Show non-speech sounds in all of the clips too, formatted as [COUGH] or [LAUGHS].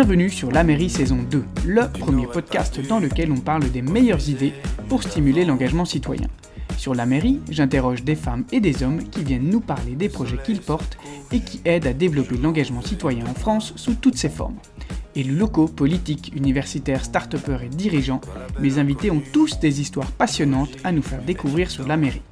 Bienvenue sur La Mairie saison 2, le premier podcast dans lequel on parle des meilleures idées pour stimuler l'engagement citoyen. Sur La Mairie, j'interroge des femmes et des hommes qui viennent nous parler des projets qu'ils portent et qui aident à développer l'engagement citoyen en France sous toutes ses formes. Élus locaux, politiques, universitaires, start et dirigeants, mes invités ont tous des histoires passionnantes à nous faire découvrir sur La Mairie.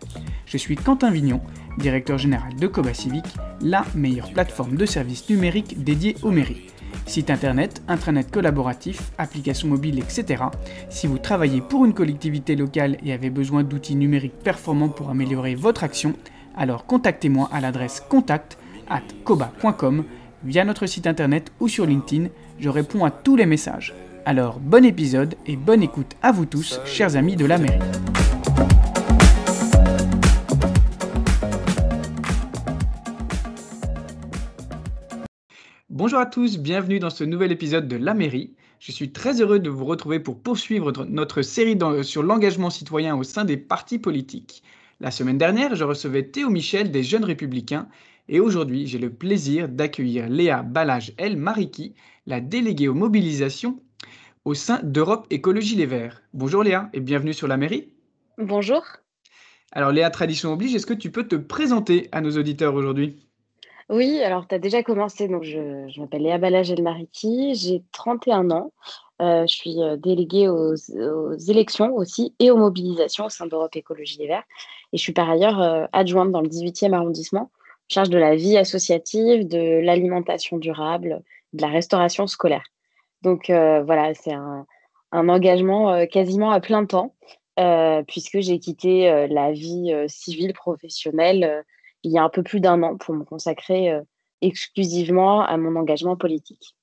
Je suis Quentin Vignon, directeur général de Coba Civic, la meilleure plateforme de services numériques dédiée aux mairies. Site internet, intranet collaboratif, applications mobiles, etc. Si vous travaillez pour une collectivité locale et avez besoin d'outils numériques performants pour améliorer votre action, alors contactez-moi à l'adresse contact at koba.com via notre site internet ou sur LinkedIn. Je réponds à tous les messages. Alors bon épisode et bonne écoute à vous tous, chers amis de la mairie. Bonjour à tous, bienvenue dans ce nouvel épisode de La Mairie. Je suis très heureux de vous retrouver pour poursuivre notre série sur l'engagement citoyen au sein des partis politiques. La semaine dernière, je recevais Théo Michel des Jeunes Républicains et aujourd'hui, j'ai le plaisir d'accueillir Léa Balage-El Mariki, la déléguée aux mobilisations au sein d'Europe Écologie Les Verts. Bonjour Léa et bienvenue sur La Mairie. Bonjour. Alors Léa, tradition oblige, est-ce que tu peux te présenter à nos auditeurs aujourd'hui? Oui, alors tu as déjà commencé, donc je, m'appelle Léa Balage Mariki, j'ai 31 ans, euh, je suis euh, déléguée aux, élections aussi et aux mobilisations au sein d'Europe Écologie Les Verts et je suis par ailleurs euh, adjointe dans le 18e arrondissement, charge de la vie associative, de l'alimentation durable, de la restauration scolaire. Donc voilà, c'est un engagement quasiment à plein temps puisque j'ai quitté la vie civile professionnelle il y a un peu plus d'un an pour me consacrer euh, exclusivement à mon engagement politique.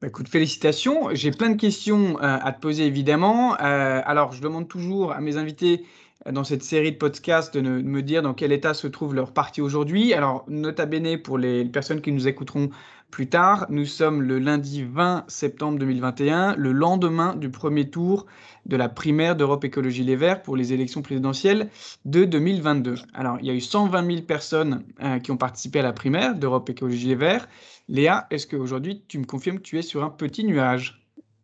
Bah, écoute, félicitations. J'ai plein de questions euh, à te poser évidemment. Euh, alors, je demande toujours à mes invités dans cette série de podcasts de, me dire dans quel état se trouve leur parti aujourd'hui. Alors, nota bene pour les personnes qui nous écouteront plus tard, nous sommes le lundi 20 septembre 2021, le lendemain du premier tour de la primaire d'Europe Écologie Les Verts pour les élections présidentielles de 2022. Alors, il y a eu 120 000 personnes euh, qui ont participé à la primaire d'Europe Écologie Les Verts. Léa, est-ce qu'aujourd'hui, tu me confirmes que tu es sur un petit nuage?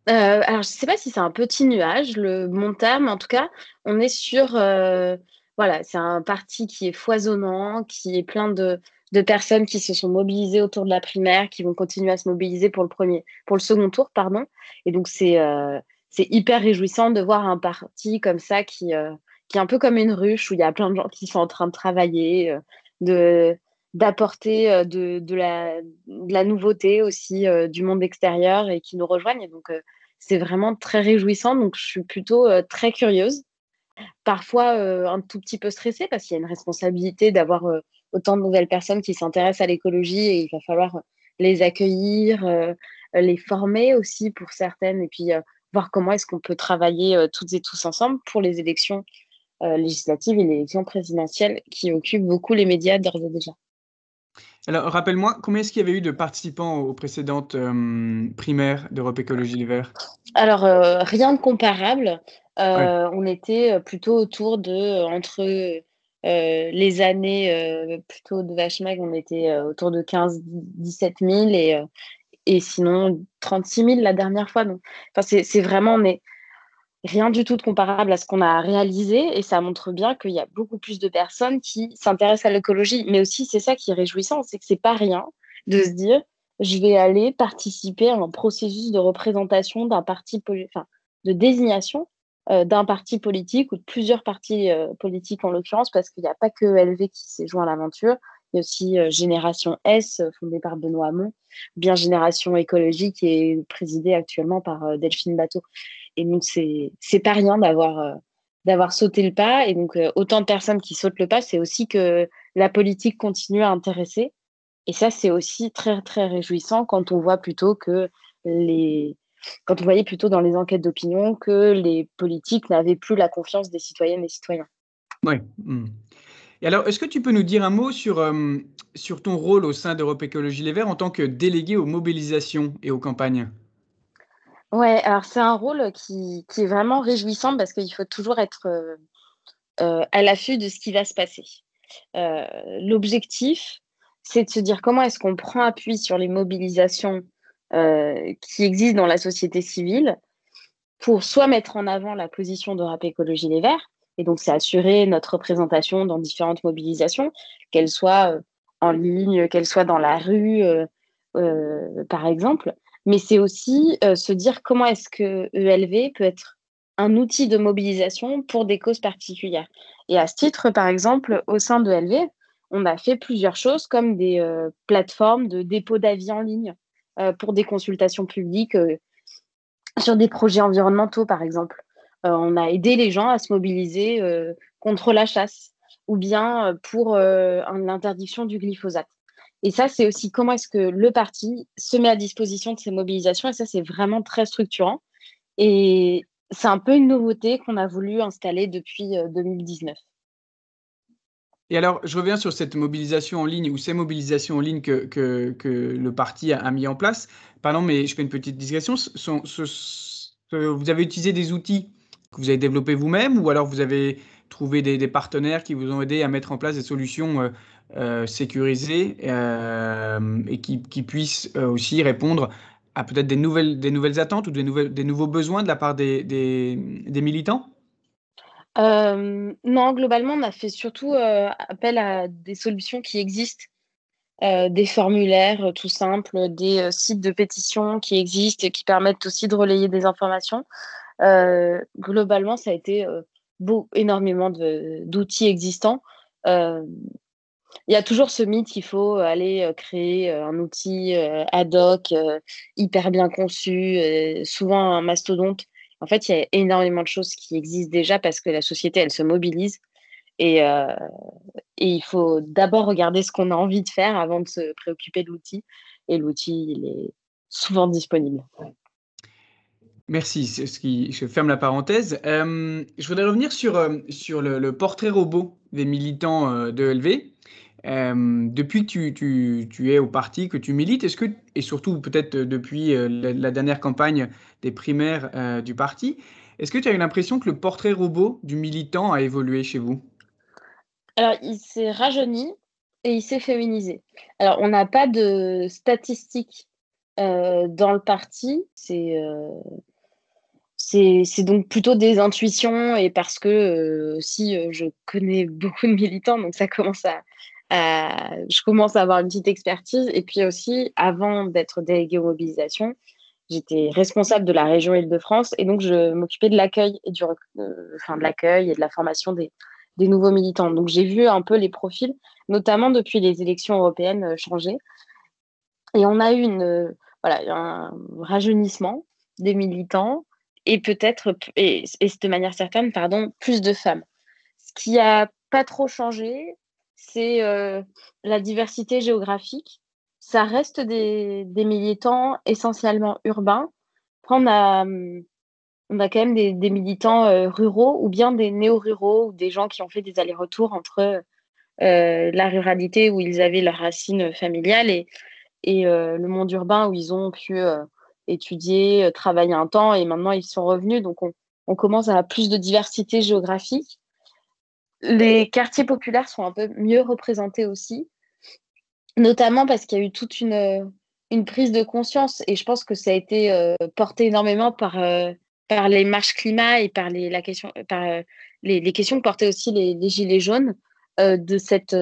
Euh, alors, je ne sais pas si c'est un petit nuage, le mon terme, en tout cas, on est sur. Euh, voilà, c'est un parti qui est foisonnant, qui est plein de, personnes qui se sont mobilisées autour de la primaire, qui vont continuer à se mobiliser pour le premier, pour le second tour, pardon. Et donc, c'est euh, hyper réjouissant de voir un parti comme ça qui, qui est un peu comme une ruche où il y a plein de gens qui sont en train de travailler, de d'apporter de la nouveauté aussi du monde extérieur et qui nous rejoignent. Et donc, c'est vraiment très réjouissant. Donc, je suis plutôt euh, très curieuse. Parfois, euh, un tout petit peu stressée parce qu'il y a une responsabilité d'avoir euh, autant de nouvelles personnes qui s'intéressent à l'écologie et il va falloir les accueillir, les former aussi pour certaines et puis voir comment est-ce qu'on peut travailler toutes et tous ensemble pour les élections législatives et l'élection présidentielle qui occupent beaucoup les médias d'ores et déjà. Alors, rappelle-moi, combien est-ce qu'il y avait eu de participants aux précédentes euh, primaires d'Europe Écologie Les Verts? Alors, euh, rien de comparable. Euh, on était plutôt autour de, entre les années plutôt de Vachemag, on était autour de 15-17 000 et, et sinon 36 000 la dernière fois. Donc, c'est vraiment, on est, rien du tout de comparable à ce qu'on a réalisé et ça montre bien qu'il y a beaucoup plus de personnes qui s'intéressent à l'écologie. Mais aussi, c'est ça qui est réjouissant, c'est que c'est pas rien de se dire je vais aller participer à un processus de représentation d'un parti, enfin, de désignation euh, d'un parti politique ou de plusieurs partis euh, politiques en l'occurrence, parce qu'il n'y a pas que LV qui s'est joint à l'aventure. Il y a aussi euh, Génération S, fondée par Benoît Hamon, bien Génération écologique, est présidée actuellement par Delphine Bateau. Et donc, c'est, pas rien d'avoir, euh, d'avoir sauté le pas. Et donc, euh, autant de personnes qui sautent le pas, c'est aussi que la politique continue à intéresser. Et ça, c'est aussi très, très réjouissant quand on voit plutôt que les. Quand on voyait plutôt dans les enquêtes d'opinion que les politiques n'avaient plus la confiance des citoyennes et citoyens. Oui. Hmm. Et alors, est-ce que tu peux nous dire un mot sur, euh, sur ton rôle au sein d'Europe Écologie Les Verts en tant que délégué aux mobilisations et aux campagnes? Ouais, alors c'est un rôle qui, qui est vraiment réjouissant parce qu'il faut toujours être euh, euh, à l'affût de ce qui va se passer. Euh, l'objectif, c'est de se dire comment est-ce qu'on prend appui sur les mobilisations qui existent dans la société civile pour soit mettre en avant la position d'Europe Écologie Les Verts, et donc c'est assurer notre représentation dans différentes mobilisations, qu'elles soient en ligne, qu'elles soient dans la rue, par exemple, mais c'est aussi se dire comment est-ce que ELV peut être un outil de mobilisation pour des causes particulières. Et à ce titre, par exemple, au sein de ELV, on a fait plusieurs choses comme des plateformes de dépôt d'avis en ligne pour des consultations publiques sur des projets environnementaux, par exemple. on a aidé les gens à se mobiliser contre la chasse ou bien pour l'interdiction du glyphosate. Et ça, c'est aussi comment est-ce que le parti se met à disposition de ces mobilisations. Et ça, c'est vraiment très structurant. Et c'est un peu une nouveauté qu'on a voulu installer depuis 2019. Et alors, je reviens sur cette mobilisation en ligne ou ces mobilisations en ligne que, que, le parti a, mis en place. Pardon, mais je fais une petite digression. vous avez utilisé des outils que vous avez développés vous-même ou alors vous avez trouvé des, partenaires qui vous ont aidé à mettre en place des solutions euh, euh, sécurisées euh, et qui, puissent aussi répondre à peut-être des nouvelles, des nouvelles attentes ou des, nouvelles, des nouveaux besoins de la part des militants? Non, globalement, on a fait surtout appel à des solutions qui existent. des formulaires tout simples, des sites de pétition qui existent et qui permettent aussi de relayer des informations. globalement, ça a été énormément d'outils existants. Euh, il y a toujours ce mythe qu'il faut aller euh, créer euh, un outil ad hoc, hyper bien conçu, souvent un mastodonte. En fait, il y a énormément de choses qui existent déjà parce que la société, elle se mobilise. Et, et il faut d'abord regarder ce qu'on a envie de faire avant de se préoccuper de l'outil. Et l'outil, il est souvent disponible. Merci, ce qui, je ferme la parenthèse. Euh, je voudrais revenir sur, euh, sur le, portrait robot des militants euh, de LV. depuis que tu, tu, tu, es au parti, que tu milites, est-ce que, et surtout peut-être depuis la, dernière campagne des primaires du parti, est-ce que tu as eu l'impression que le portrait robot du militant a évolué chez vous? Alors, il s'est rajeuni et il s'est féminisé. Alors, on n'a pas de statistiques dans le parti. C'est c'est donc plutôt des intuitions et parce que euh, aussi euh, je connais [LAUGHS] beaucoup de militants, donc ça commence à, je commence à avoir une petite expertise. Et puis aussi, avant d'être déléguée aux mobilisations, j'étais responsable de la région Île-de-France et donc je m'occupais de l'accueil et du, euh, enfin de l'accueil et de la formation des, des nouveaux militants. Donc j'ai vu un peu les profils, notamment depuis les élections européennes, changer. Et on a eu une, voilà, un rajeunissement des militants, et peut-être, et, de manière certaine, pardon, plus de femmes. Ce qui n'a pas trop changé, c'est euh, la diversité géographique. Ça reste des, militants essentiellement urbains. on a, on a quand même des, militants euh, ruraux ou bien des néo-ruraux des gens qui ont fait des allers-retours entre euh, la ruralité où ils avaient leurs racines familiales et le monde urbain où ils ont pu étudier, euh, travailler un temps et maintenant ils sont revenus. Donc on, commence à avoir plus de diversité géographique. Les quartiers populaires sont un peu mieux représentés aussi, notamment parce qu'il y a eu toute une, euh, une, prise de conscience et je pense que ça a été euh, porté énormément par, par les marches climat et par les, la question, par, les, questions que portaient aussi les, les Gilets jaunes de cette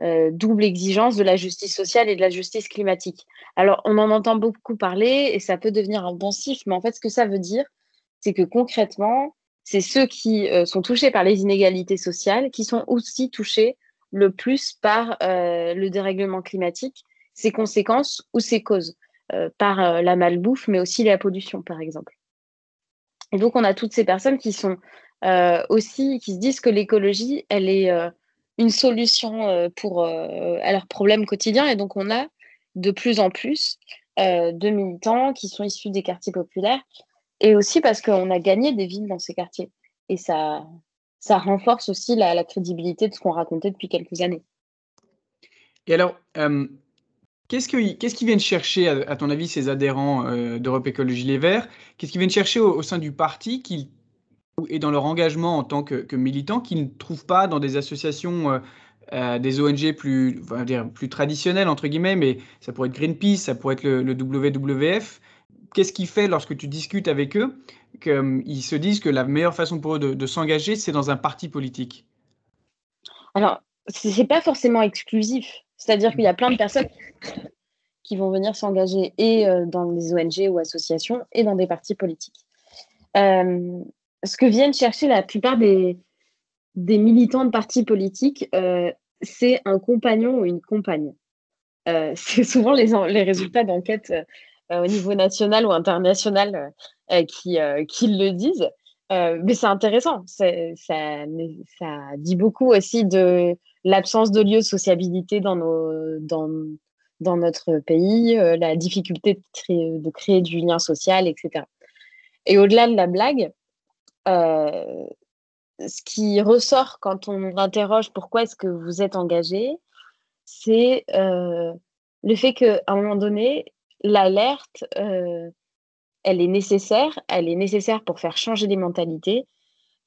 euh, double exigence de la justice sociale et de la justice climatique. Alors, on en entend beaucoup parler et ça peut devenir un intensif, mais en fait, ce que ça veut dire, c'est que concrètement, c'est ceux qui euh, sont touchés par les inégalités sociales qui sont aussi touchés le plus par euh, le dérèglement climatique, ses conséquences ou ses causes, par la malbouffe, mais aussi la pollution, par exemple. Et donc, on a toutes ces personnes qui sont aussi, qui se disent que l'écologie, elle est une solution euh, pour, euh, à leurs problèmes quotidiens. Et donc, on a de plus en plus euh, de militants qui sont issus des quartiers populaires et aussi parce qu'on a gagné des villes dans ces quartiers. Et ça, ça renforce aussi la, crédibilité de ce qu'on racontait depuis quelques années. Et alors, qu'est-ce qu'ils qu viennent chercher, à, ton avis, ces adhérents d'Europe Écologie Les Verts? Qu'est-ce qu'ils viennent chercher au, au sein du parti qu'ils et dans leur engagement en tant que, militants qu'ils ne trouvent pas dans des associations euh, des ONG plus, traditionnelles, entre guillemets, mais ça pourrait être Greenpeace, ça pourrait être le, WWF. Qu'est-ce qui fait lorsque tu discutes avec eux qu'ils se disent que la meilleure façon pour eux de, s'engager, c'est dans un parti politique? Alors, ce n'est pas forcément exclusif. C'est-à-dire qu'il y a plein de personnes qui vont venir s'engager et euh, dans des ONG ou associations et dans des partis politiques. Euh, ce que viennent chercher la plupart des, des militants de partis politiques, euh, c'est un compagnon ou une compagne. [LAUGHS] c'est souvent les, les résultats d'enquêtes au niveau national ou international qui, qui le disent. mais c'est intéressant. Ça, ça, dit beaucoup aussi de l'absence de lieu de sociabilité dans, nos, dans, dans notre pays, euh, la difficulté de créer, du lien social, etc. Et au-delà de la blague, euh, ce qui ressort quand on interroge pourquoi est-ce que vous êtes engagé, c'est euh, le fait qu'à un moment donné, l'alerte, elle est nécessaire, elle est nécessaire pour faire changer les mentalités,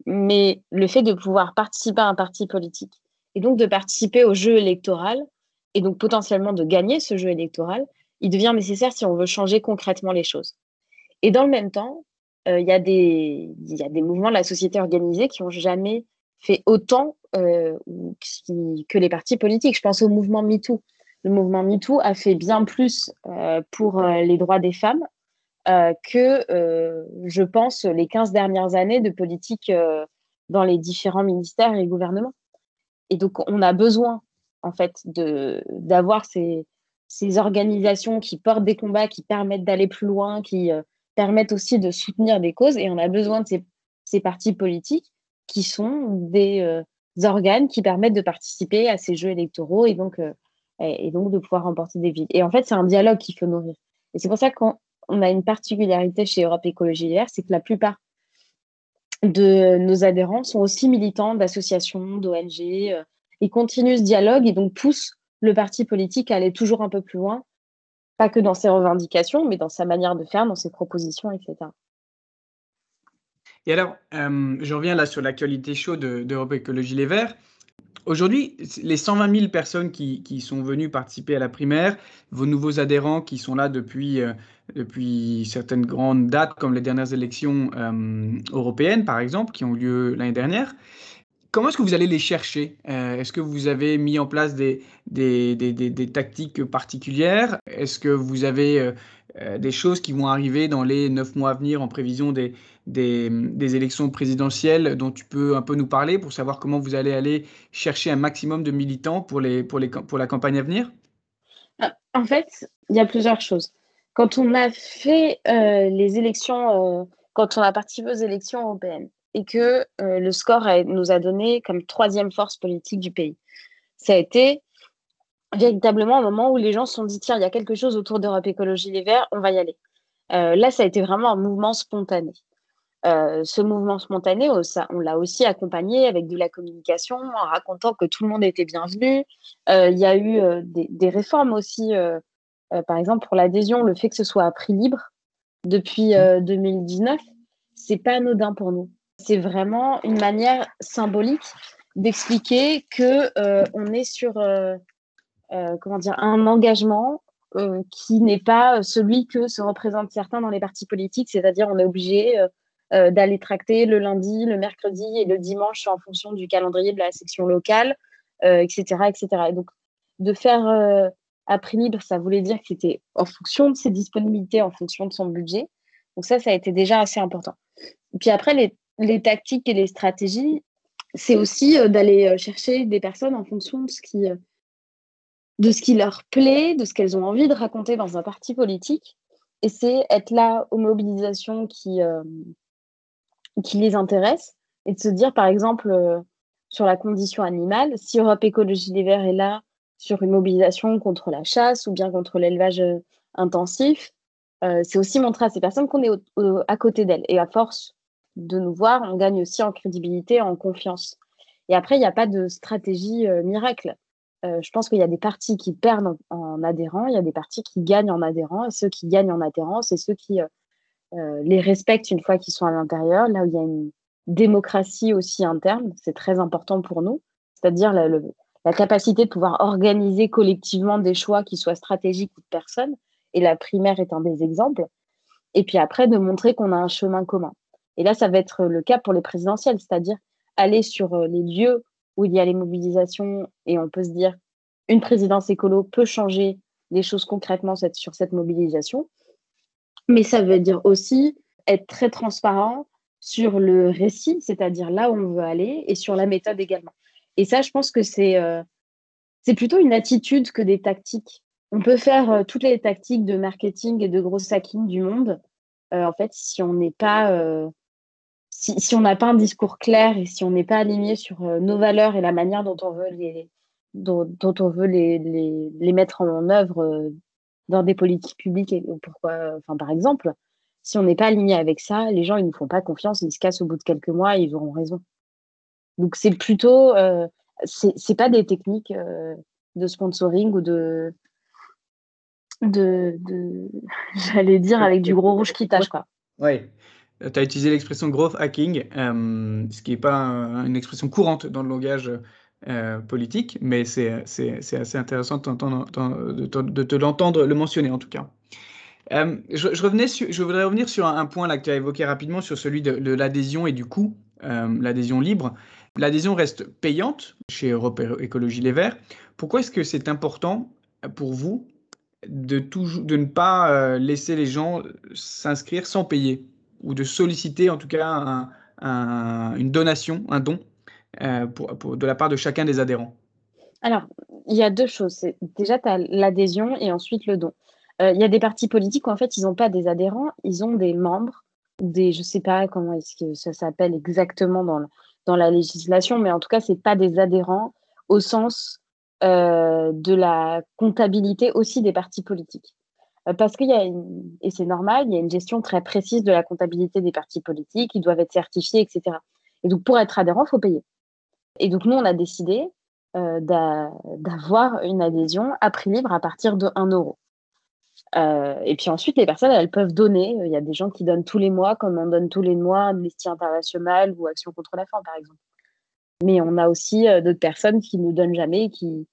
mais le fait de pouvoir participer à un parti politique et donc de participer au jeu électoral, et donc potentiellement de gagner ce jeu électoral, il devient nécessaire si on veut changer concrètement les choses. Et dans le même temps, euh, il y, a des, y a des mouvements de la société organisée qui n'ont jamais fait autant euh, que les partis politiques. Je pense au mouvement MeToo. Le mouvement MeToo a fait bien plus euh, pour les droits des femmes que, je pense, les 15 dernières années de politique dans les différents ministères et gouvernements. Et donc, on a besoin en fait, d'avoir ces, ces, organisations qui portent des combats, qui permettent d'aller plus loin, qui euh, permettent aussi de soutenir des causes. Et on a besoin de ces, partis politiques qui sont des euh, organes qui permettent de participer à ces jeux électoraux et donc, euh, et, donc de pouvoir remporter des villes. Et en fait, c'est un dialogue qu'il faut nourrir. Et c'est pour ça qu'on a une particularité chez Europe Écologie Les c'est que la plupart de nos adhérents sont aussi militants d'associations, d'ONG, il continue ce dialogue et donc pousse le parti politique à aller toujours un peu plus loin, pas que dans ses revendications, mais dans sa manière de faire, dans ses propositions, etc. Et alors, euh, je reviens là sur l'actualité chaude d'Europe Écologie Les Verts. Aujourd'hui, les 120 000 personnes qui, sont venues participer à la primaire, vos nouveaux adhérents qui sont là depuis, euh, depuis certaines grandes dates, comme les dernières élections euh, européennes, par exemple, qui ont lieu l'année dernière, Comment est-ce que vous allez les chercher? Euh, Est-ce que vous avez mis en place des, des, des, des, tactiques particulières? Est-ce que vous avez euh, euh, des choses qui vont arriver dans les neuf mois à venir en prévision des, des, élections présidentielles dont tu peux un peu nous parler pour savoir comment vous allez aller chercher un maximum de militants pour, les, pour, les, pour la campagne à venir? Ah, En fait, il y a plusieurs choses. Quand on a fait les élections, quand on a participé aux élections européennes, et que euh, le score nous a donné comme troisième force politique du pays. Ça a été véritablement un moment où les gens se sont dit tiens, il y a quelque chose autour d'Europe Écologie Les Verts, on va y aller. Euh, là, ça a été vraiment un mouvement spontané. Euh, ce mouvement spontané, oh, on l'a aussi accompagné avec de la communication, en racontant que tout le monde était bienvenu. il y a eu des, des, réformes aussi, par exemple pour l'adhésion, le fait que ce soit à prix libre depuis 2019, c'est pas anodin pour nous c'est vraiment une manière symbolique d'expliquer que euh, on est sur euh, euh, comment dire un engagement qui n'est pas celui que se représentent certains dans les partis politiques, c'est-à-dire on est obligé d'aller tracter le lundi, le mercredi et le dimanche en fonction du calendrier de la section locale, etc., etc. Et donc de faire à prix libre, ça voulait dire que c'était en fonction de ses disponibilités, en fonction de son budget. Donc ça, ça a été déjà assez important. Puis après, les les tactiques et les stratégies, c'est aussi euh, d'aller euh, chercher des personnes en fonction de ce qui, euh, de ce qui leur plaît, de ce qu'elles ont envie de raconter dans un parti politique. Et c'est être là aux mobilisations qui, qui les intéressent et de se dire, par exemple, sur la condition animale, si Europe Écologie des Verts est là sur une mobilisation contre la chasse ou bien contre l'élevage intensif, c'est aussi montrer à ces personnes qu'on est à côté d'elles. Et à force de nous voir, on gagne aussi en crédibilité, en confiance. Et après, il n'y a pas de stratégie euh, miracle. Euh, je pense qu'il y a des partis qui perdent en, adhérents, il y a des partis qui gagnent en adhérents, et ceux qui gagnent en adhérents, c'est ceux qui euh, les respectent une fois qu'ils sont à l'intérieur, là où il y a une démocratie aussi interne, c'est très important pour nous, c'est-à-dire la, la capacité de pouvoir organiser collectivement des choix qui soient stratégiques ou de personnes. Et la primaire est un des exemples. Et puis après, de montrer qu'on a un chemin commun. Et là, ça va être le cas pour les présidentielles, c'est-à-dire aller sur euh, les lieux où il y a les mobilisations et on peut se dire une présidence écolo peut changer des choses concrètement sur cette mobilisation. Mais ça veut dire aussi être très transparent sur le récit, c'est-à-dire là où on veut aller, et sur la méthode également. Et ça, je pense que c'est euh, plutôt une attitude que des tactiques. On peut faire euh, toutes les tactiques de marketing et de gros hacking du monde. Euh, en fait, si on n'est pas si, on n'a pas un discours clair et si on n'est pas aligné sur nos valeurs et la manière dont on veut les dont, on veut les, les, les, mettre en œuvre dans des politiques publiques pourquoi enfin par exemple si on n'est pas aligné avec ça, les gens ils nous font pas confiance, ils se cassent au bout de quelques mois et ils auront raison. Donc c'est plutôt, euh, c'est pas des techniques euh, de sponsoring ou de, de, [LAUGHS] j'allais dire avec du gros rouge qui tâche quoi. Oui, tu as utilisé l'expression growth hacking, euh, ce qui n'est pas une expression courante dans le langage euh, politique, mais c'est assez intéressant de, te l'entendre le mentionner en tout cas. Euh, je, revenais je voudrais revenir sur un, point là que tu as évoqué rapidement, sur celui de, l'adhésion et du coût, l'adhésion libre. L'adhésion reste payante chez Europe Écologie Les Verts. Pourquoi est-ce que c'est important pour vous de, de ne pas laisser les gens s'inscrire sans payer? Ou de solliciter en tout cas une donation, un don pour, de la part de chacun des adhérents Alors, il y a deux choses. Déjà, tu as l'adhésion et ensuite le don. Euh, il y a des partis politiques où en fait ils n'ont pas des adhérents, ils ont des membres, des, je sais pas comment est-ce que ça s'appelle exactement dans, dans la législation, mais en tout cas c'est pas des adhérents au sens euh, de la comptabilité aussi des partis politiques. Euh, parce qu'il y a, une, et c'est normal, il y a une gestion très précise de la comptabilité des partis politiques, ils doivent être certifiés, etc. Et donc pour être adhérent, il faut payer. Et donc nous, on a décidé d'avoir une adhésion à prix libre à partir de 1 euro. Euh, et puis ensuite, les personnes, elles peuvent donner. Il y a des gens qui donnent tous les mois, comme on donne tous les mois Amnesty International ou Action contre la faim, par exemple. Mais on a aussi euh, d'autres personnes qui ne donnent jamais, qui,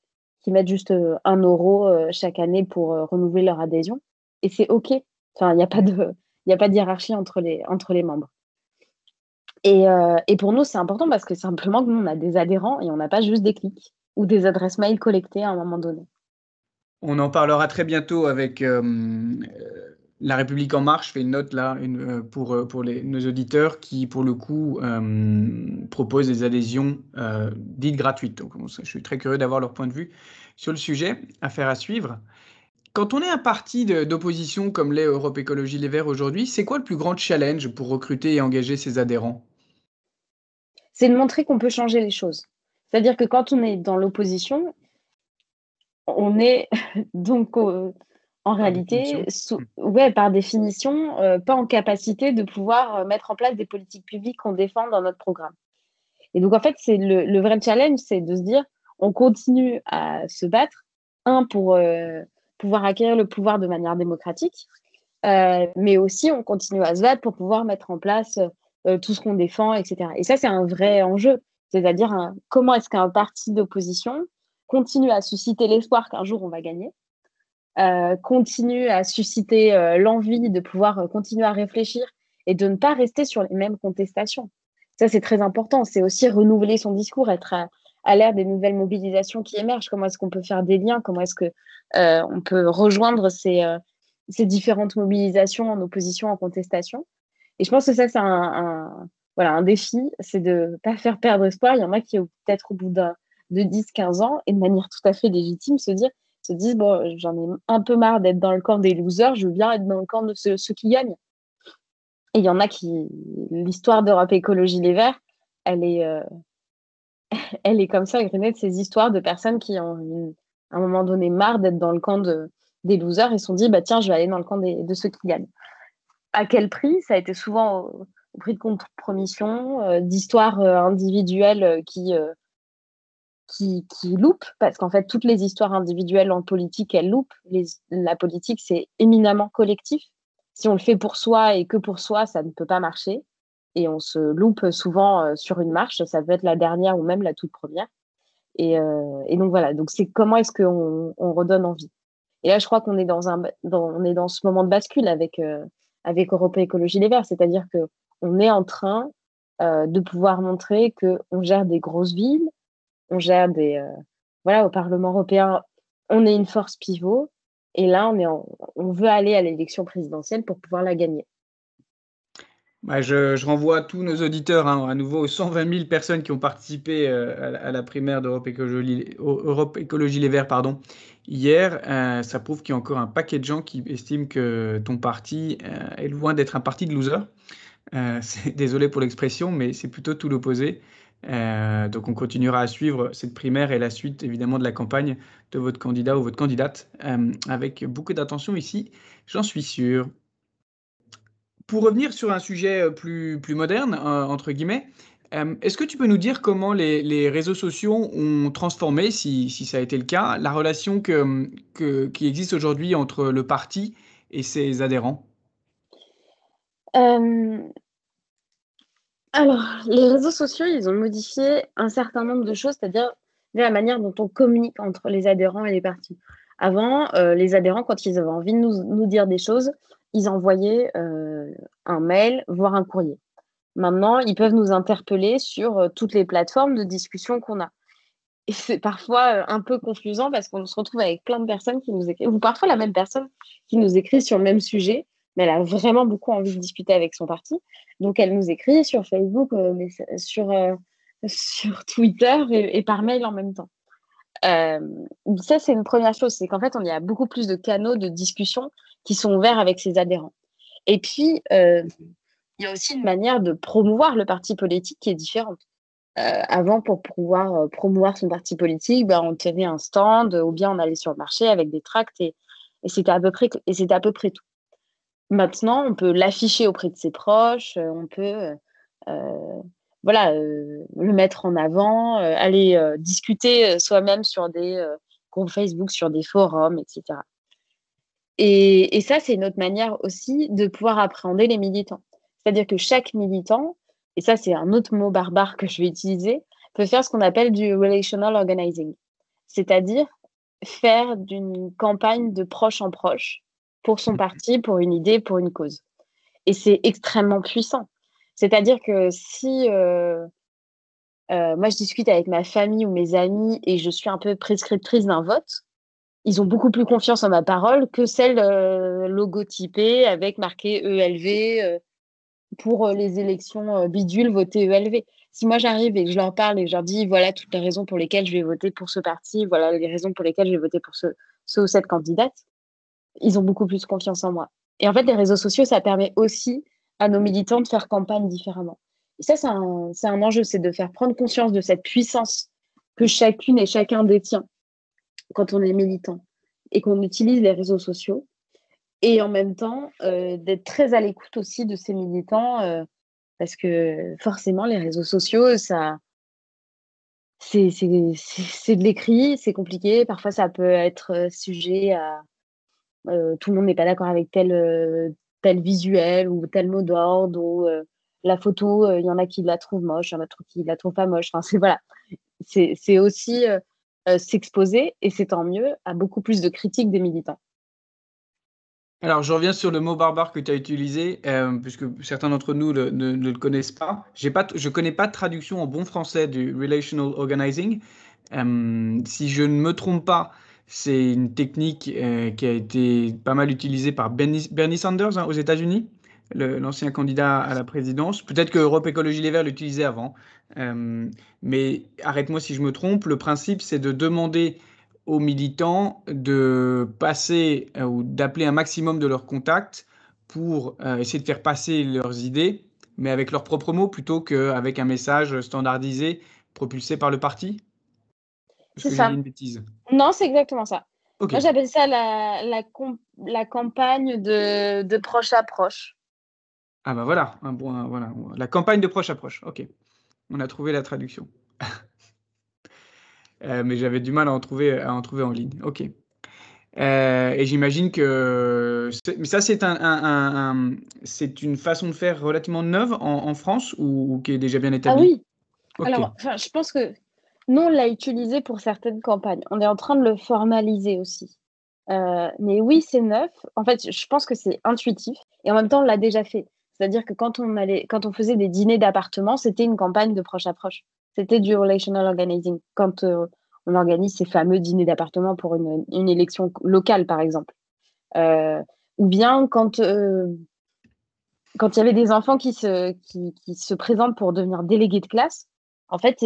mettent juste euh, un euro chaque année pour renouveler leur adhésion. Et c'est OK. Enfin, il n'y a pas de, [LAUGHS] il a pas de hiérarchie entre les, entre les membres. Et, et pour nous, c'est important parce que simplement, nous, on a des adhérents et on n'a pas juste des clics ou des adresses mail collectées à un moment donné. On en parlera très bientôt avec euh, euh, La République En Marche. Je fais une note là euh, pour, pour les, nos auditeurs qui, pour le coup, proposent des adhésions dites gratuites. Donc, je suis très curieux d'avoir leur point de vue sur le sujet. Affaire à suivre. Quand on est un parti d'opposition comme l'est Europe Écologie Les Verts aujourd'hui, c'est quoi le plus grand challenge pour recruter et engager ses adhérents? C'est de montrer qu'on peut changer les choses. C'est-à-dire que quand on est dans l'opposition, on est [LAUGHS] donc en réalité, ouais, par définition, euh, pas en capacité de pouvoir euh, mettre en place des politiques publiques qu'on défend dans notre programme. Et donc, en fait, c'est le, vrai challenge, c'est de se dire, on continue à se battre, un, pour euh, pouvoir acquérir le pouvoir de manière démocratique, mais aussi on continue à se battre pour pouvoir mettre en place tout ce qu'on défend, etc. Et ça, c'est un vrai enjeu. C'est-à-dire, comment est-ce qu'un parti d'opposition continue à susciter l'espoir qu'un jour on va gagner, euh, continue à susciter euh, l'envie de pouvoir euh, continuer à réfléchir et de ne pas rester sur les mêmes contestations. Ça, c'est très important. C'est aussi renouveler son discours, être à, l'ère des nouvelles mobilisations qui émergent. Comment est-ce qu'on peut faire des liens? Comment est-ce que on peut rejoindre ces, différentes mobilisations en opposition, en contestation? Et je pense que ça, c'est un, un, défi, c'est de ne pas faire perdre espoir. Il y en a qui, peut-être au bout de 10-15 ans et de manière tout à fait légitime se dire se disent bon j'en ai un peu marre d'être dans le camp des losers je veux bien être dans le camp de ceux, qui gagnent. Et il y en a qui l'histoire d'Europe Écologie Les Verts elle est euh, [LAUGHS] elle est comme ça grenée de ces histoires de personnes qui ont à un moment donné marre d'être dans le camp de, des losers et se sont dit bah tiens je vais aller dans le camp de ceux qui gagnent. À quel prix? Ça a été souvent au, prix de compromission euh, d'histoires euh, individuelles qui qui, qui loupe, parce qu'en fait, toutes les histoires individuelles en politique, elles loupent. la politique, c'est éminemment collectif. Si on le fait pour soi et que pour soi, ça ne peut pas marcher. Et on se loupe souvent euh, sur une marche, ça peut être la dernière ou même la toute première. Et, donc voilà, donc c'est comment est-ce qu'on on redonne envie. Et là, je crois qu'on est dans un, on est dans ce moment de bascule avec avec Europe Écologie Les Verts, c'est-à-dire que on est en train de pouvoir montrer que on gère des grosses villes, on gère des voilà au Parlement européen, on est une force pivot et là, on, est on veut aller à l'élection présidentielle pour pouvoir la gagner. Bah, je, renvoie tous nos auditeurs hein, à nouveau aux 120 000 personnes qui ont participé euh, à, la primaire d'Europe Écologie, Écologie Les Verts pardon, hier. Euh, ça prouve qu'il y a encore un paquet de gens qui estiment que ton parti euh, est loin d'être un parti de losers. [LAUGHS] désolé pour l'expression, mais c'est plutôt tout l'opposé. Euh, donc on continuera à suivre cette primaire et la suite évidemment de la campagne de votre candidat ou votre candidate euh, avec beaucoup d'attention ici, j'en suis sûr. Pour revenir sur un sujet euh, plus, plus moderne, entre guillemets, est-ce que tu peux nous dire comment les, réseaux sociaux ont transformé, si, si, ça a été le cas, la relation que, que, qui existe aujourd'hui entre le parti et ses adhérents? Alors, les réseaux sociaux, ils ont modifié un certain nombre de choses, c'est-à-dire la manière dont on communique entre les adhérents et les partis. Avant, euh, les adhérents, quand ils avaient envie de nous, dire des choses, ils envoyaient euh, un mail, voire un courrier. Maintenant, ils peuvent nous interpeller sur euh, toutes les plateformes de discussion qu'on a. Et c'est parfois un peu confusant parce qu'on se retrouve avec plein de personnes qui nous écrivent, ou parfois la même personne qui nous écrit sur le même sujet, mais elle a vraiment beaucoup envie de discuter avec son parti. Donc, elle nous écrit sur Facebook, euh, mais sur, euh, [LAUGHS] sur Twitter et, par mail en même temps. Euh, ça, c'est une première chose, c'est qu'en fait, on y a beaucoup plus de canaux de discussion qui sont ouverts avec ses adhérents. Et puis, il y a aussi une manière de promouvoir le parti politique qui est différente. avant, pour pouvoir promouvoir son parti politique, ben, on tenait un stand ou bien on allait sur le marché avec des tracts et, et c'était à à peu près tout. Maintenant, on peut l'afficher auprès de ses proches, euh, on peut euh, euh, voilà, le mettre en avant, aller discuter soi-même sur des groupes Facebook, sur des forums, etc. Et, et ça, c'est une autre manière aussi de pouvoir appréhender les militants. C'est-à-dire que chaque militant, et ça c'est un autre mot barbare que je vais utiliser, peut faire ce qu'on appelle du relational organizing, c'est-à-dire faire d'une campagne de proche en proche pour son parti, pour une idée, pour une cause. Et c'est extrêmement puissant. C'est-à-dire que si euh, euh, moi je discute avec ma famille ou mes amis et je suis un peu prescriptrice d'un vote, ils ont beaucoup plus confiance en ma parole que celle euh, logotypée avec marqué ELV pour les élections bidules, voter ELV. Si moi j'arrive et que je leur parle et que je leur dis voilà toutes les raisons pour lesquelles je vais voter pour ce parti, voilà les raisons pour lesquelles je vais voter pour ce, ce ou cette candidate, ils ont beaucoup plus confiance en moi. Et en fait, les réseaux sociaux, ça permet aussi à nos militants de faire campagne différemment. Et ça, c'est un, un, enjeu, c'est de faire prendre conscience de cette puissance que chacune et chacun détient quand on est militant et qu'on utilise les réseaux sociaux. Et en même temps, euh, d'être très à l'écoute aussi de ces militants, euh, parce que forcément, les réseaux sociaux, ça, c'est de l'écrit, c'est compliqué. Parfois, ça peut être euh, sujet à, tout le monde n'est pas d'accord avec tel, euh, visuel ou tel mot d'ordre ou euh, la photo, il y en a qui la trouvent moche, il y en a qui la trouvent pas moche. C'est voilà, aussi s'exposer et c'est tant mieux à beaucoup plus de critiques des militants. Alors, je reviens sur le mot barbare que tu as utilisé, puisque certains d'entre nous ne, le connaissent pas. pas. Je ne connais pas de traduction en bon français du relational organizing. si je ne me trompe pas, c'est une technique euh, qui a été pas mal utilisée par Bernie, Sanders hein, aux États-Unis, l'ancien candidat à la présidence. Peut-être que Europe Écologie Les Verts l'utilisait avant. Euh, mais arrête-moi si je me trompe, le principe c'est de demander aux militants de passer euh, ou d'appeler un maximum de leurs contacts pour essayer de faire passer leurs idées, mais avec leurs propres mots plutôt qu'avec un message standardisé propulsé par le parti. C'est ça. Une bêtise? Non, c'est exactement ça. Moi, j'appelle ça la, la, campagne de, de, proche à proche. Ah bah voilà, un bon, voilà, la campagne de proche à proche. Ok, on a trouvé la traduction. [LAUGHS] Euh, mais j'avais du mal à en trouver, à en, trouver en ligne. Ok. Euh, et j'imagine que, mais ça c'est un, une façon de faire relativement neuve en, France ou, qui est déjà bien établie? Ah oui. Alors, je pense que Nous, on l'a utilisé pour certaines campagnes. On est en train de le formaliser aussi. Euh, mais oui, c'est neuf. En fait, je pense que c'est intuitif et en même temps, on l'a déjà fait. C'est-à-dire que quand on, allait, quand on faisait des dîners d'appartement, c'était une campagne de proche à proche. C'était du relational organizing. Quand euh, on organise ces fameux dîners d'appartement pour une, une, élection locale, par exemple. Euh, ou bien quand quand il y avait des enfants qui se, qui, qui, se présentent pour devenir délégués de classe, en fait,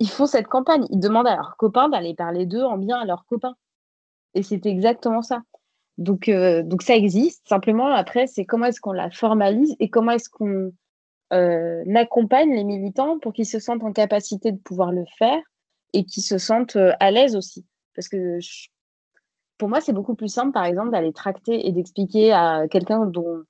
ils font cette campagne. Ils demandent à leurs copains d'aller parler d'eux en bien à leurs copains. Et c'est exactement ça. Donc, euh, donc ça existe. Simplement, après, c'est comment est-ce qu'on la formalise et comment est-ce qu'on euh, accompagne les militants pour qu'ils se sentent en capacité de pouvoir le faire et qu'ils se sentent euh, à l'aise aussi. Parce que pour moi, c'est beaucoup plus simple, par exemple, d'aller tracter et d'expliquer à quelqu'un dont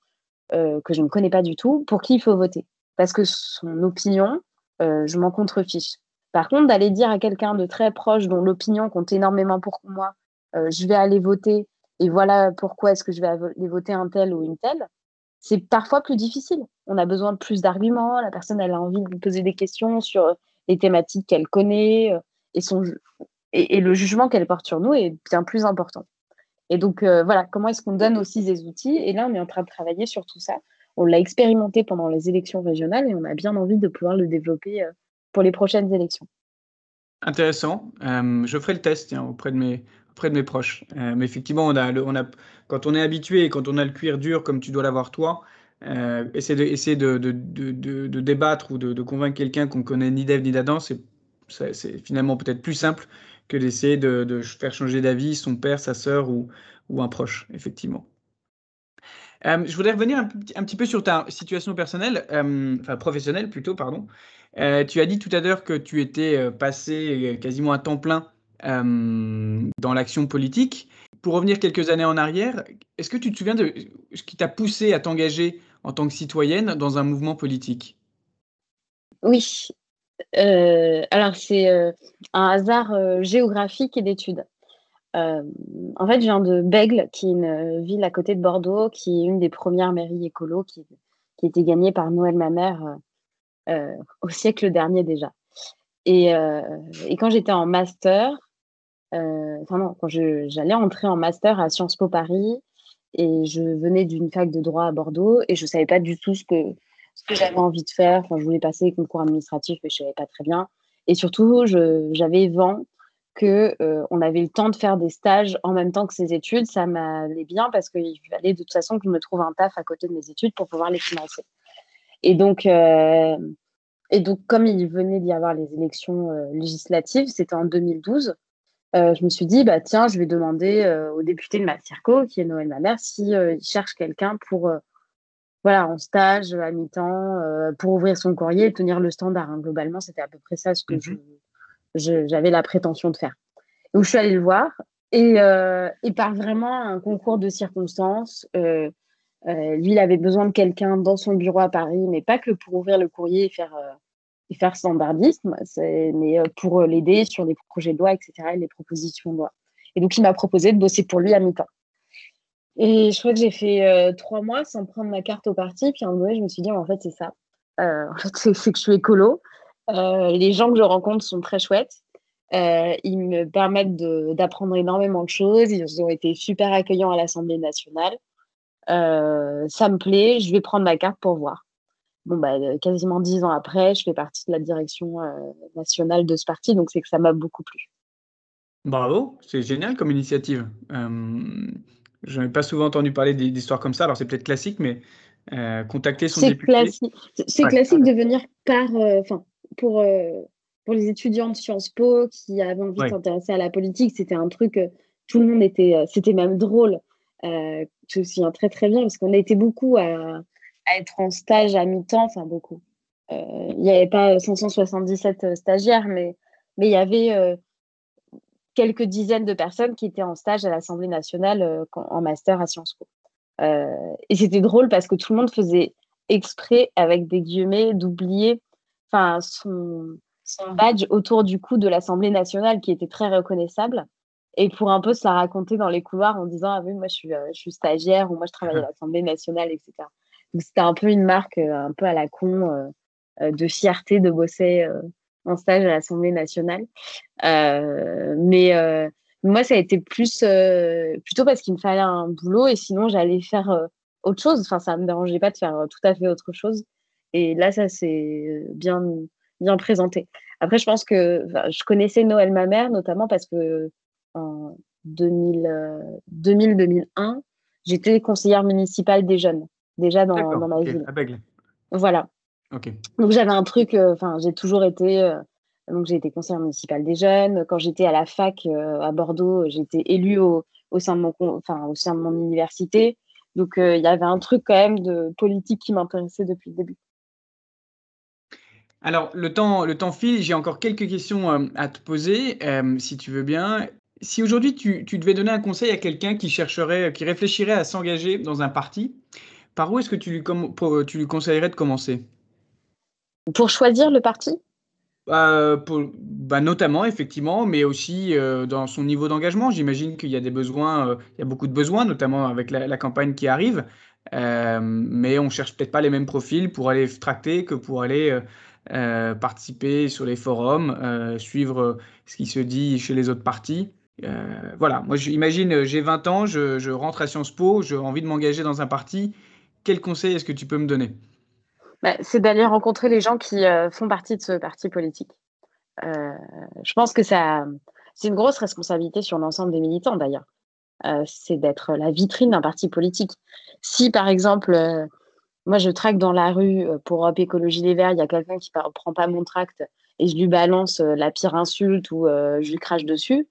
que je ne connais pas du tout pour qui il faut voter. Parce que son opinion, je m'en contrefiche. Par contre, d'aller dire à quelqu'un de très proche dont l'opinion compte énormément pour moi, euh, je vais aller voter et voilà pourquoi est-ce que je vais aller voter un tel ou une telle, c'est parfois plus difficile. On a besoin de plus d'arguments, la personne elle a envie de poser des questions sur les thématiques qu'elle connaît euh, et, son, et, le jugement qu'elle porte sur nous est bien plus important. Et donc euh, voilà, comment est-ce qu'on donne aussi des outils? Et là, on est en train de travailler sur tout ça. On l'a expérimenté pendant les élections régionales et on a bien envie de pouvoir le développer pour les prochaines élections. Intéressant. je ferai le test auprès de mes près de mes proches. Euh, mais effectivement, on a, on a, quand on est habitué et quand on a le cuir dur comme tu dois l'avoir toi, euh, essayer, de, essayer de, de, de, débattre ou de, convaincre quelqu'un qu'on connaît ni d'Ève ni d'Adam, c'est, c'est finalement peut-être plus simple que d'essayer de, faire changer d'avis son père, sa sœur ou, ou un proche, effectivement. Euh, je voudrais revenir un, petit peu sur ta situation personnelle, enfin professionnelle plutôt, pardon. tu as dit tout à l'heure que tu étais passé quasiment à temps plein euh, dans l'action politique. Pour revenir quelques années en arrière, est-ce que tu te souviens de ce qui t'a poussé à t'engager en tant que citoyenne dans un mouvement politique? Oui. Euh, alors, c'est euh, un hasard géographique et d'études. En fait, je viens de Bègle, qui est une ville à côté de Bordeaux, qui est une des premières mairies écolo qui, qui a été gagnée par Noël Mamère au siècle dernier déjà. Et, quand j'étais en master, euh, enfin non, quand j'allais entrer en master à Sciences Po Paris et je venais d'une fac de droit à Bordeaux et je savais pas du tout ce que, j'avais envie de faire. Enfin, je voulais passer les concours administratifs, mais je savais pas très bien. Et surtout, j'avais vent que euh, on avait le temps de faire des stages en même temps que ces études. Ça m'allait bien parce qu'il fallait de toute façon que je me trouve un taf à côté de mes études pour pouvoir les financer. Et donc, euh, et donc comme il venait d'y avoir les élections législatives, c'était en 2012. Euh, je me suis dit, bah, tiens, je vais demander euh, au député de ma circo, qui est Noël Mamère, s'il si, euh, il cherche quelqu'un pour, voilà, en stage, à mi-temps, pour ouvrir son courrier et tenir le standard. Hein. Globalement, c'était à peu près ça ce que mmh j'avais la prétention de faire. Donc, je suis allée le voir et, et par vraiment un concours de circonstances, lui, il avait besoin de quelqu'un dans son bureau à Paris, mais pas que pour ouvrir le courrier et faire et faire standardisme, mais euh, pour euh, l'aider sur les projets de loi, etc., et les propositions de loi. Et donc, il m'a proposé de bosser pour lui à mi-temps. Et je crois que j'ai fait euh, trois mois sans prendre ma carte au parti. Puis à un moment je me suis dit, en fait, c'est ça. [LAUGHS] en fait, c'est que je suis écolo. Les gens que je rencontre sont très chouettes. ils me permettent d'apprendre énormément de choses. Ils ont été super accueillants à l'Assemblée nationale. ça me plaît. Je vais prendre ma carte pour voir bon, bah, euh, quasiment dix ans après, je fais partie de la direction euh, nationale de ce parti, donc c'est que ça m'a beaucoup plu. Bravo, c'est génial comme initiative. Euh, je n'ai pas souvent entendu parler d'histoires comme ça, alors c'est peut-être classique, mais contacter son député. Classique. C'est classique de venir par, enfin, pour, pour les étudiants de Sciences Po qui avaient envie de s'intéresser à la politique, c'était un truc, tout le monde était, c'était même drôle. je me souviens très très bien parce qu'on a été beaucoup à, être en stage à mi-temps, enfin beaucoup. Euh, il n'y avait pas 577 euh, stagiaires, mais, mais il y avait euh, quelques dizaines de personnes qui étaient en stage à l'Assemblée nationale en master à Sciences Po. et c'était drôle parce que tout le monde faisait exprès, avec des guillemets, d'oublier son, son badge autour du cou de l'Assemblée nationale qui était très reconnaissable et pour un peu se la raconter dans les couloirs en disant ah oui moi je suis, je suis stagiaire ou moi je travaille à l'Assemblée nationale etc c'était un peu une marque euh, un peu à la con euh, euh, de fierté de bosser en stage à l'Assemblée nationale. mais moi, ça a été plus plutôt parce qu'il me fallait un boulot et sinon j'allais faire autre chose. Enfin, ça me dérangeait pas de faire tout à fait autre chose. Et là, ça s'est bien bien présenté. Après, je pense que je connaissais Noël ma mère notamment parce que en 2000-2001, j'étais conseillère municipale des jeunes déjà dans, dans ma ville. Voilà. Donc j'avais un truc, euh, enfin j'ai toujours été, euh, donc j'ai été conseillère municipale des jeunes. Quand j'étais à la fac euh, à Bordeaux, j'étais élue au, au, sein de mon, enfin au sein de mon université. Donc il y avait un truc quand même de politique qui m'intéressait depuis le début. Alors le temps, le temps file, j'ai encore quelques questions à te poser, si tu veux bien. Si aujourd'hui tu, tu devais donner un conseil à quelqu'un qui chercherait, qui réfléchirait à s'engager dans un parti, par où est-ce que tu lui, tu lui conseillerais de commencer? Pour choisir le parti? Bah, bah, Notamment, effectivement, mais aussi euh, dans son niveau d'engagement. J'imagine qu'il y a des besoins, euh, il y a beaucoup de besoins, notamment avec la, campagne qui arrive. Euh, mais on cherche peut-être pas les mêmes profils pour aller tracter que pour aller participer sur les forums, suivre ce qui se dit chez les autres partis. voilà, moi j'imagine, j'ai 20 ans, je, rentre à Sciences Po, j'ai envie de m'engager dans un parti quel conseil est-ce que tu peux me donner? Bah, C'est d'aller rencontrer les gens qui euh, font partie de ce parti politique. Euh, je pense que ça, c'est une grosse responsabilité sur l'ensemble des militants d'ailleurs. Euh, c'est d'être la vitrine d'un parti politique. Si par exemple, moi je traque dans la rue pour Europe Écologie Les Verts, il y a quelqu'un qui ne prend pas mon tract et je lui balance la pire insulte ou je lui crache dessus,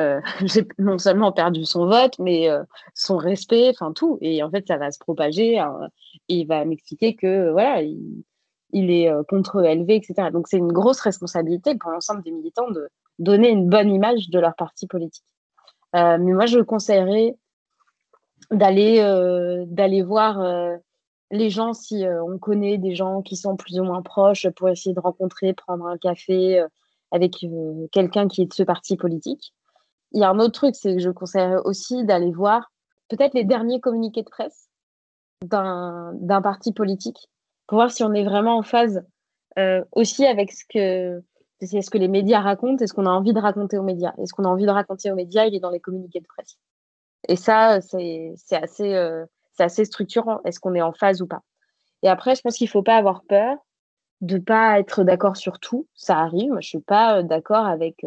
euh, [LAUGHS] j'ai non seulement perdu son vote, mais euh, son respect, enfin tout. Et en fait, ça va se propager. Hein, et il va m'expliquer que voilà, il, est euh, contre-élevé, etc. Donc c'est une grosse responsabilité pour l'ensemble des militants de donner une bonne image de leur parti politique. mais moi, je conseillerais d'aller d'aller voir les gens si on connaît des gens qui sont plus ou moins proches pour essayer de rencontrer, prendre un café avec quelqu'un qui est de ce parti politique il y a un autre truc, c'est que je conseillerais aussi d'aller voir peut-être les derniers communiqués de presse d'un parti politique pour voir si on est vraiment en phase euh, aussi avec ce que, ce que les médias racontent et ce qu'on a envie de raconter aux médias. Et ce qu'on a envie de raconter aux médias, il est dans les communiqués de presse. Et ça, c'est assez, euh, assez structurant. Est-ce qu'on est en phase ou pas Et après, je pense qu'il ne faut pas avoir peur de ne pas être d'accord sur tout. Ça arrive. Moi, je ne suis pas euh, d'accord avec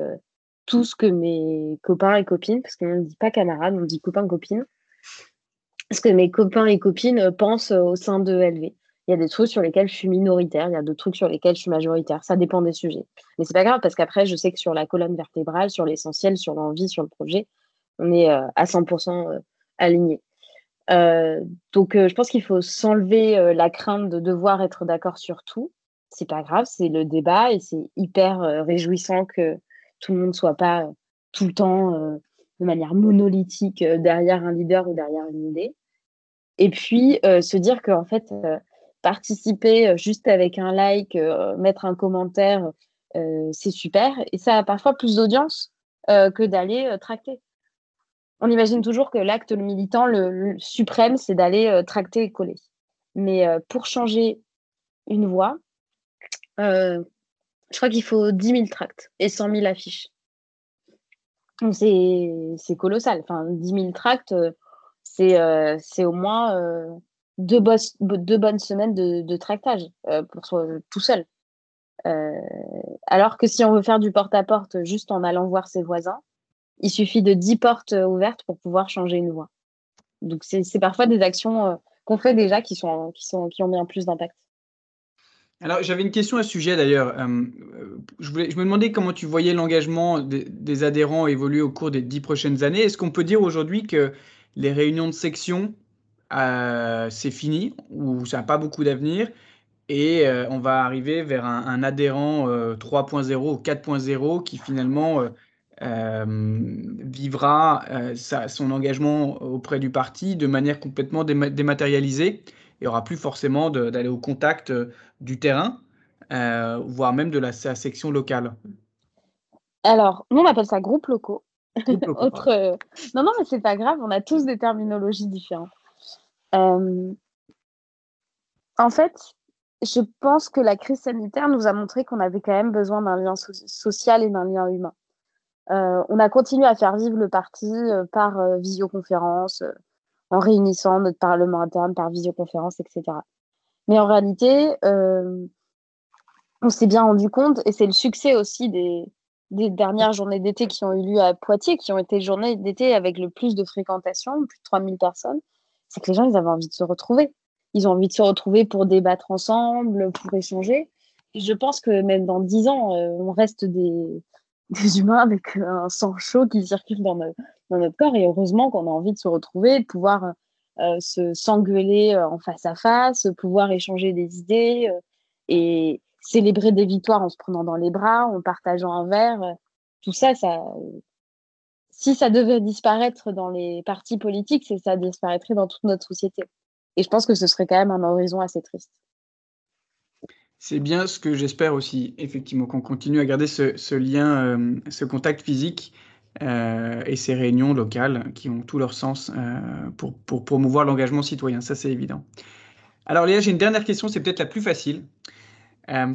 tout ce que mes copains et copines, parce qu'on ne dit pas camarades, on dit copains-copines, ce que mes copains et copines euh, pensent euh, au sein de LV. Il y a des trucs sur lesquels je suis minoritaire, il y a d'autres trucs sur lesquels je suis majoritaire. Ça dépend des sujets. Mais c'est pas grave parce qu'après, je sais que sur la colonne vertébrale, sur l'essentiel, sur l'envie, sur le projet, on est euh, à 100% aligné. Donc, je pense qu'il faut s'enlever la crainte de devoir être d'accord sur tout. C'est pas grave, c'est le débat et c'est hyper réjouissant que tout le monde soit pas euh, tout le temps euh, de manière monolithique euh, derrière un leader ou derrière une idée. Et puis se dire qu'en fait, participer juste avec un like, mettre un commentaire, c'est super. Et ça a parfois plus d'audience que d'aller tracter. On imagine toujours que l'acte militant le, suprême, c'est d'aller tracter et coller. Mais pour changer une voix, je crois qu'il faut 10 000 tracts et 100 000 affiches. C'est colossal. Enfin, 10 000 tracts, euh, euh, c'est au moins euh, deux, bonnes semaines de, de tractage pour soi, tout seul. alors que si on veut faire du porte-à-porte juste en allant voir ses voisins, il suffit de 10 portes ouvertes pour pouvoir changer une voix. Donc, c'est parfois des actions qu'on fait déjà qui, sont, qui, sont, qui ont bien plus d'impact. Alors, j'avais une question à ce sujet d'ailleurs. Euh, je, je me demandais comment tu voyais l'engagement des, adhérents évoluer au cours des dix prochaines années. Est-ce qu'on peut dire aujourd'hui que les réunions de section, euh, c'est fini ou ça n'a pas beaucoup d'avenir et euh, on va arriver vers un, adhérent 3.0 ou 4.0 qui finalement vivra son engagement auprès du parti de manière complètement dématérialisée il n'y aura plus forcément d'aller au contact euh, du terrain, euh, voire même de la, section locale. Alors, nous, on appelle ça groupe locaux. [LAUGHS] Autre... Euh, non, non, mais c'est pas grave, on a tous des terminologies différentes. En fait, je pense que la crise sanitaire nous a montré qu'on avait quand même besoin d'un lien social et d'un lien humain. Euh, on a continué à faire vivre le parti euh, par euh, visioconférence, en réunissant notre parlement interne par visioconférence, etc. Mais en réalité, on s'est bien rendu compte, et c'est le succès aussi des, dernières journées d'été qui ont eu lieu à Poitiers, qui ont été journées d'été avec le plus de fréquentation, plus de 3000 personnes, c'est que les gens, ils avaient envie de se retrouver. Ils ont envie de se retrouver pour débattre ensemble, pour échanger. Et je pense que même dans dix ans, on reste des, des humains avec un sang chaud qui circule dans, dans notre corps. Et heureusement qu'on a envie de se retrouver, de pouvoir euh, se s'engueuler euh, en face à face, pouvoir échanger des idées euh, et célébrer des victoires en se prenant dans les bras, en partageant un verre. tout ça, ça, si ça devait disparaître dans les partis politiques, c'est ça disparaîtrait dans toute notre société. Et je pense que ce serait quand même un horizon assez triste. C'est bien ce que j'espère aussi, effectivement, qu'on continue à garder ce, lien, euh, ce contact physique euh, et ces réunions locales qui ont tout leur sens euh, pour, pour, promouvoir l'engagement citoyen. Ça, c'est évident. Alors, Léa, j'ai une dernière question, c'est peut-être la plus facile.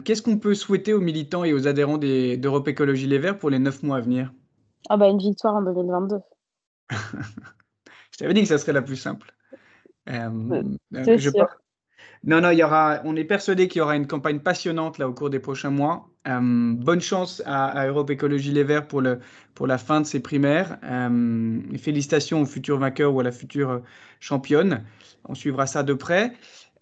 Qu'est-ce qu'on peut souhaiter aux militants et aux adhérents d'Europe Écologie Les Verts pour les neuf mois à venir? Ah, bah, une victoire en 2022. [LAUGHS] Je t'avais dit que ça serait la plus simple. sûr. Non, non, il y aura, on est persuadé qu'il y aura une campagne passionnante là au cours des prochains mois. Euh, bonne chance à, Europe Écologie Les Verts pour, le, pour la fin de ces primaires. Euh, félicitations au futur vainqueur ou à la future championne. On suivra ça de près.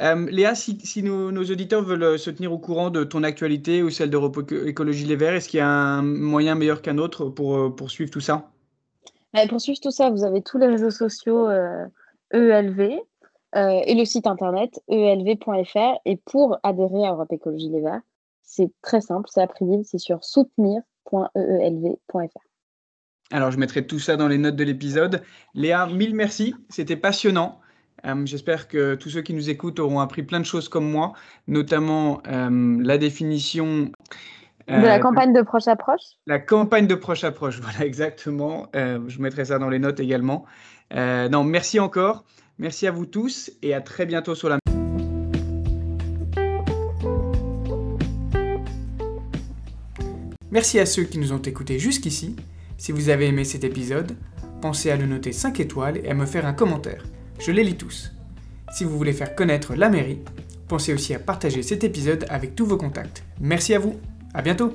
Euh, Léa, si, nos, auditeurs veulent se tenir au courant de ton actualité ou celle d'Europe Écologie Les Verts, est-ce qu'il y a un moyen meilleur qu'un autre pour, pour suivre tout ça? Pour suivre tout ça, vous avez tous les réseaux sociaux ELV, euh, et le site internet elv.fr. Et pour adhérer à Europe Écologie Les Verts, c'est très simple, c'est à prix c'est sur soutenir.eelv.fr. Alors, je mettrai tout ça dans les notes de l'épisode. Léa, mille merci, c'était passionnant. Euh, j'espère que tous ceux qui nous écoutent auront appris plein de choses comme moi, notamment euh, la définition de la campagne de proche approche La campagne de proche approche, [LAUGHS] voilà, exactement. je mettrai ça dans les notes également. non, merci encore. Merci à vous tous et à très bientôt sur la. Merci à ceux qui nous ont écoutés jusqu'ici. Si vous avez aimé cet épisode, pensez à le noter 5 étoiles et à me faire un commentaire. Je les lis tous. Si vous voulez faire connaître la mairie, pensez aussi à partager cet épisode avec tous vos contacts. Merci à vous. À bientôt.